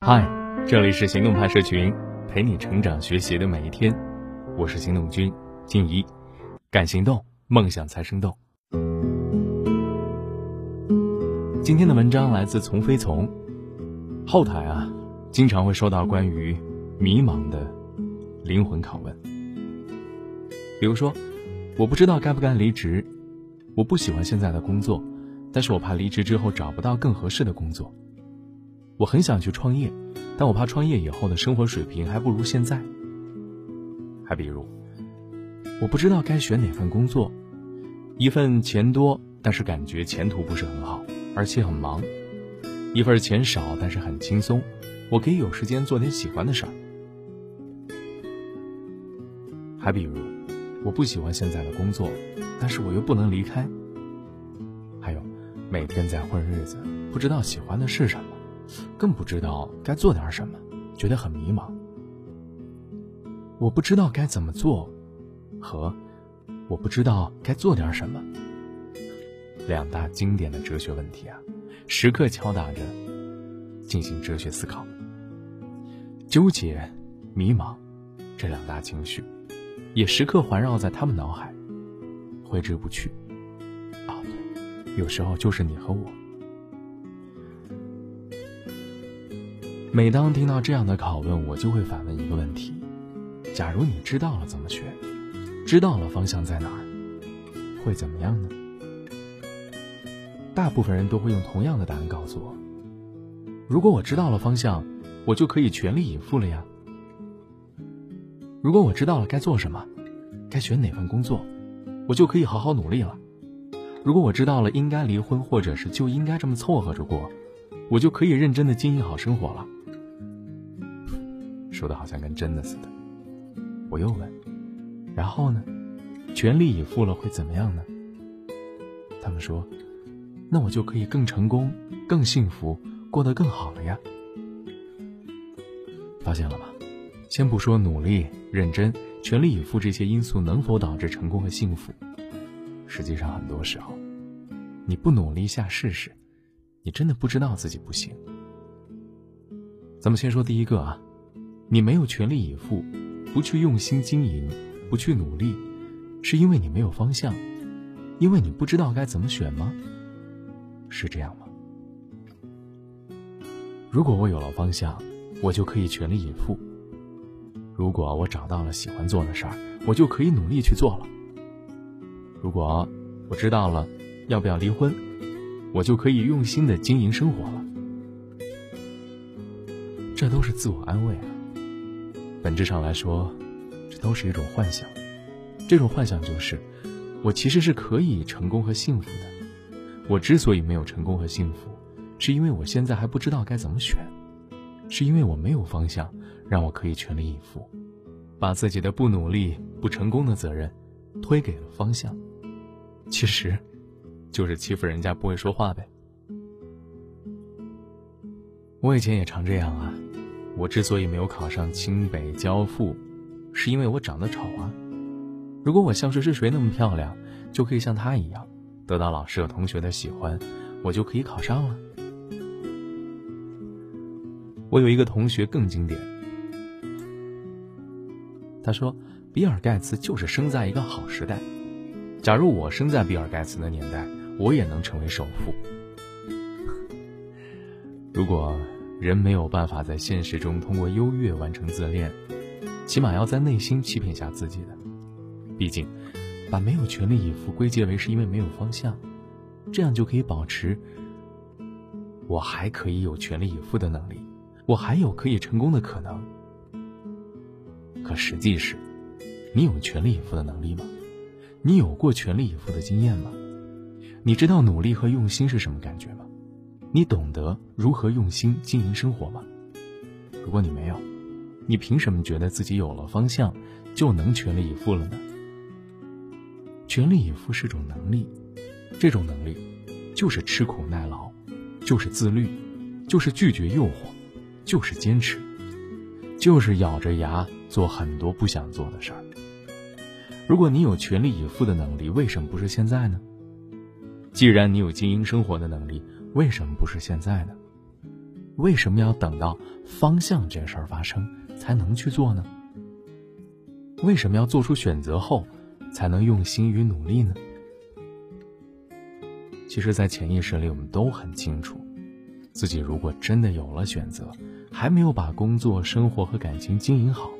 嗨，这里是行动派社群，陪你成长学习的每一天。我是行动君静怡，敢行动，梦想才生动。今天的文章来自从飞从。后台啊，经常会收到关于迷茫的灵魂拷问，比如说，我不知道该不该离职，我不喜欢现在的工作，但是我怕离职之后找不到更合适的工作。我很想去创业，但我怕创业以后的生活水平还不如现在。还比如，我不知道该选哪份工作，一份钱多但是感觉前途不是很好，而且很忙；一份钱少但是很轻松，我可以有时间做点喜欢的事儿。还比如，我不喜欢现在的工作，但是我又不能离开。还有，每天在混日子，不知道喜欢的是什么。更不知道该做点什么，觉得很迷茫。我不知道该怎么做，和我不知道该做点什么，两大经典的哲学问题啊，时刻敲打着进行哲学思考。纠结、迷茫这两大情绪，也时刻环绕在他们脑海，挥之不去。啊，有时候就是你和我。每当听到这样的拷问，我就会反问一个问题：假如你知道了怎么选，知道了方向在哪儿，会怎么样呢？大部分人都会用同样的答案告诉我：如果我知道了方向，我就可以全力以赴了呀。如果我知道了该做什么，该选哪份工作，我就可以好好努力了。如果我知道了应该离婚，或者是就应该这么凑合着过，我就可以认真的经营好生活了。说的好像跟真的似的，我又问，然后呢？全力以赴了会怎么样呢？他们说，那我就可以更成功、更幸福、过得更好了呀。发现了吗？先不说努力、认真、全力以赴这些因素能否导致成功和幸福，实际上很多时候，你不努力下试试，你真的不知道自己不行。咱们先说第一个啊。你没有全力以赴，不去用心经营，不去努力，是因为你没有方向，因为你不知道该怎么选吗？是这样吗？如果我有了方向，我就可以全力以赴；如果我找到了喜欢做的事儿，我就可以努力去做了；如果我知道了要不要离婚，我就可以用心的经营生活了。这都是自我安慰啊。本质上来说，这都是一种幻想。这种幻想就是，我其实是可以成功和幸福的。我之所以没有成功和幸福，是因为我现在还不知道该怎么选，是因为我没有方向，让我可以全力以赴，把自己的不努力、不成功的责任推给了方向。其实，就是欺负人家不会说话呗。我以前也常这样啊。我之所以没有考上清北交附，是因为我长得丑啊。如果我像是是谁那么漂亮，就可以像她一样，得到老师和同学的喜欢，我就可以考上了。我有一个同学更经典，他说：“比尔盖茨就是生在一个好时代。假如我生在比尔盖茨的年代，我也能成为首富。如果……”人没有办法在现实中通过优越完成自恋，起码要在内心欺骗下自己的。毕竟，把没有全力以赴归结为是因为没有方向，这样就可以保持我还可以有全力以赴的能力，我还有可以成功的可能。可实际是，你有全力以赴的能力吗？你有过全力以赴的经验吗？你知道努力和用心是什么感觉吗？你懂得如何用心经营生活吗？如果你没有，你凭什么觉得自己有了方向就能全力以赴了呢？全力以赴是种能力，这种能力就是吃苦耐劳，就是自律，就是拒绝诱惑，就是坚持，就是咬着牙做很多不想做的事儿。如果你有全力以赴的能力，为什么不是现在呢？既然你有经营生活的能力，为什么不是现在呢？为什么要等到方向这事儿发生才能去做呢？为什么要做出选择后才能用心与努力呢？其实，在潜意识里，我们都很清楚，自己如果真的有了选择，还没有把工作、生活和感情经营好，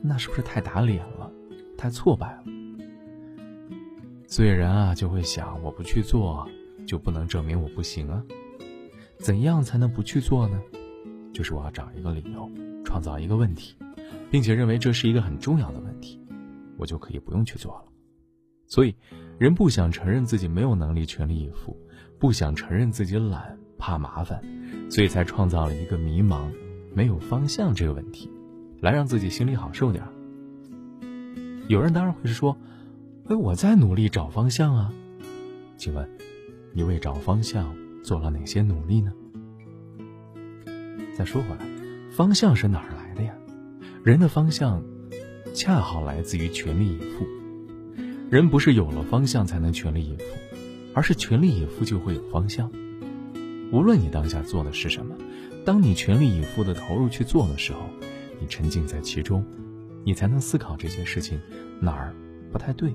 那是不是太打脸了，太挫败了？所以人啊，就会想：我不去做，就不能证明我不行啊？怎样才能不去做呢？就是我要找一个理由，创造一个问题，并且认为这是一个很重要的问题，我就可以不用去做了。所以，人不想承认自己没有能力全力以赴，不想承认自己懒，怕麻烦，所以才创造了一个迷茫、没有方向这个问题，来让自己心里好受点。有人当然会说：“哎，我在努力找方向啊。”请问，你为找方向做了哪些努力呢？再说回来，方向是哪儿来的呀？人的方向，恰好来自于全力以赴。人不是有了方向才能全力以赴，而是全力以赴就会有方向。无论你当下做的是什么，当你全力以赴的投入去做的时候，你沉浸在其中，你才能思考这件事情哪儿不太对，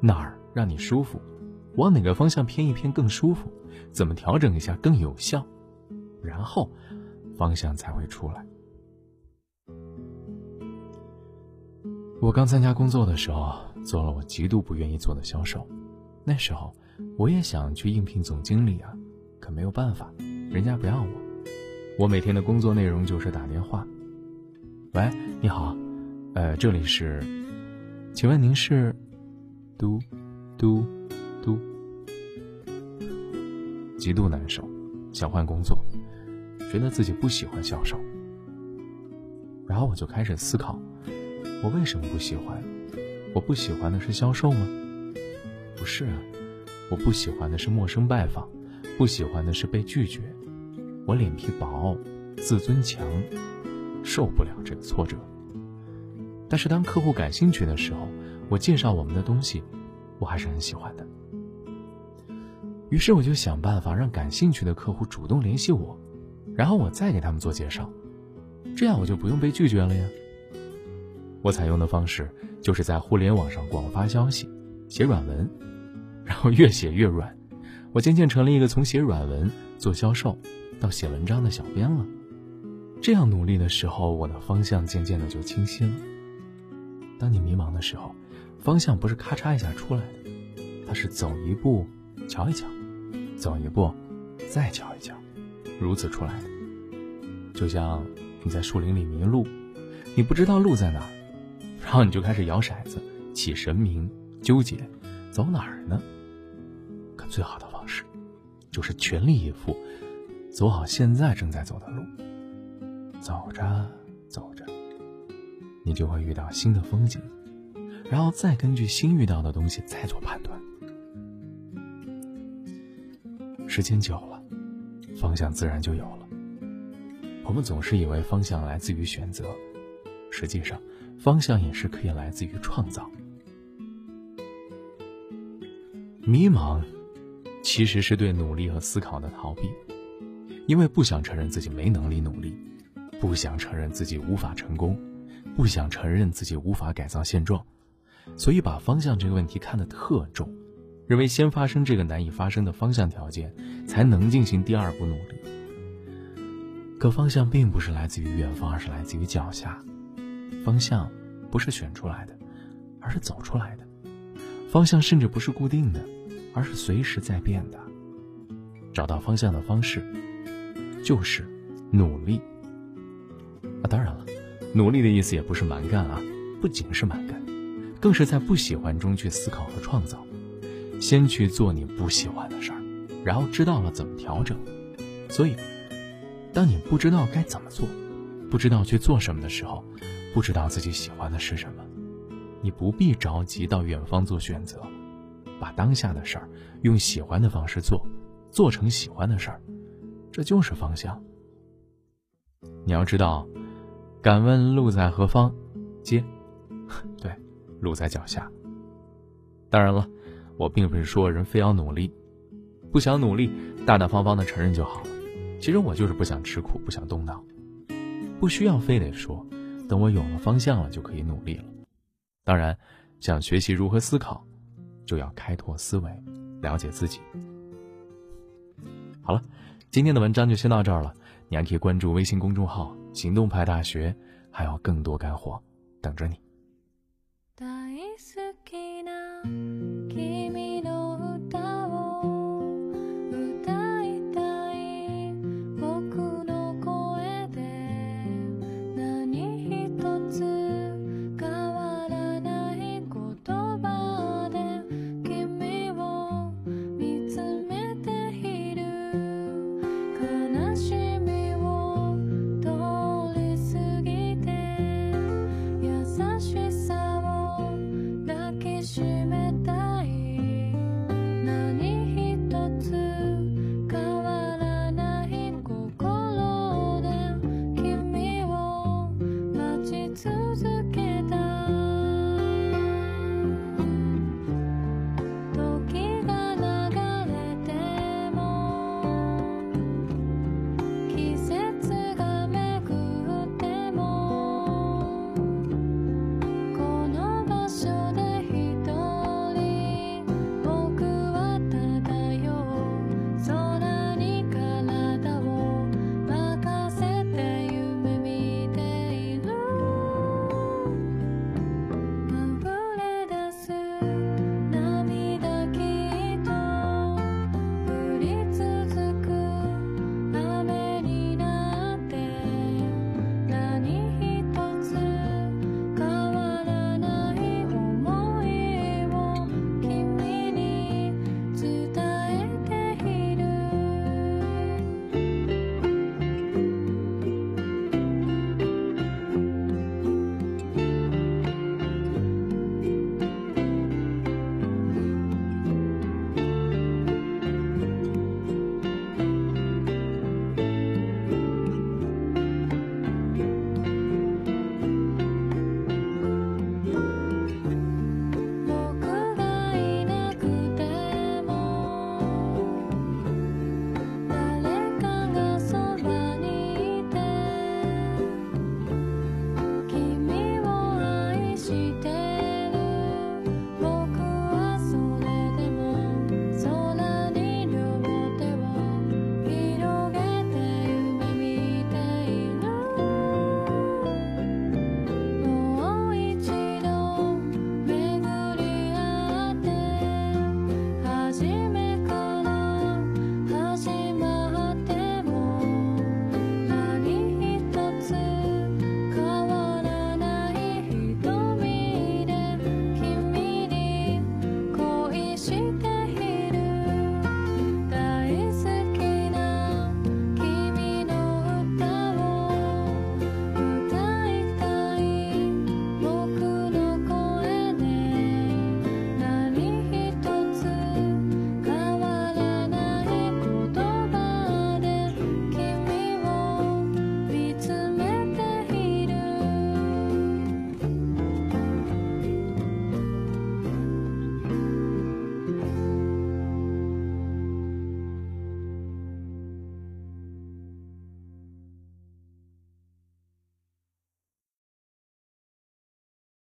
哪儿让你舒服，往哪个方向偏一偏更舒服，怎么调整一下更有效，然后方向才会出来。我刚参加工作的时候。做了我极度不愿意做的销售，那时候我也想去应聘总经理啊，可没有办法，人家不要我。我每天的工作内容就是打电话。喂，你好，呃，这里是，请问您是？嘟，嘟，极度难受，想换工作，觉得自己不喜欢销售。然后我就开始思考，我为什么不喜欢？我不喜欢的是销售吗？不是啊，我不喜欢的是陌生拜访，不喜欢的是被拒绝。我脸皮薄，自尊强，受不了这个挫折。但是当客户感兴趣的时候，我介绍我们的东西，我还是很喜欢的。于是我就想办法让感兴趣的客户主动联系我，然后我再给他们做介绍，这样我就不用被拒绝了呀。我采用的方式就是在互联网上广发消息，写软文，然后越写越软。我渐渐成了一个从写软文做销售到写文章的小编了。这样努力的时候，我的方向渐渐的就清晰了。当你迷茫的时候，方向不是咔嚓一下出来的，它是走一步瞧一瞧，走一步再瞧一瞧，如此出来的。就像你在树林里迷路，你不知道路在哪儿。然后你就开始摇骰子，起神明，纠结，走哪儿呢？可最好的方式，就是全力以赴，走好现在正在走的路。走着走着，你就会遇到新的风景，然后再根据新遇到的东西再做判断。时间久了，方向自然就有了。我们总是以为方向来自于选择，实际上。方向也是可以来自于创造。迷茫，其实是对努力和思考的逃避，因为不想承认自己没能力努力，不想承认自己无法成功，不想承认自己无法改造现状，所以把方向这个问题看得特重，认为先发生这个难以发生的方向条件，才能进行第二步努力。可方向并不是来自于远方，而是来自于脚下。方向不是选出来的，而是走出来的。方向甚至不是固定的，而是随时在变的。找到方向的方式，就是努力。啊，当然了，努力的意思也不是蛮干啊，不仅是蛮干，更是在不喜欢中去思考和创造。先去做你不喜欢的事儿，然后知道了怎么调整。所以，当你不知道该怎么做，不知道去做什么的时候，不知道自己喜欢的是什么，你不必着急到远方做选择，把当下的事儿用喜欢的方式做，做成喜欢的事儿，这就是方向。你要知道，敢问路在何方？接，对，路在脚下。当然了，我并不是说人非要努力，不想努力，大大方方的承认就好了。其实我就是不想吃苦，不想动脑，不需要非得说，等我有了方向了就可以努力了。当然，想学习如何思考，就要开拓思维，了解自己。好了，今天的文章就先到这儿了。你还可以关注微信公众号“行动派大学”，还有更多干货等着你。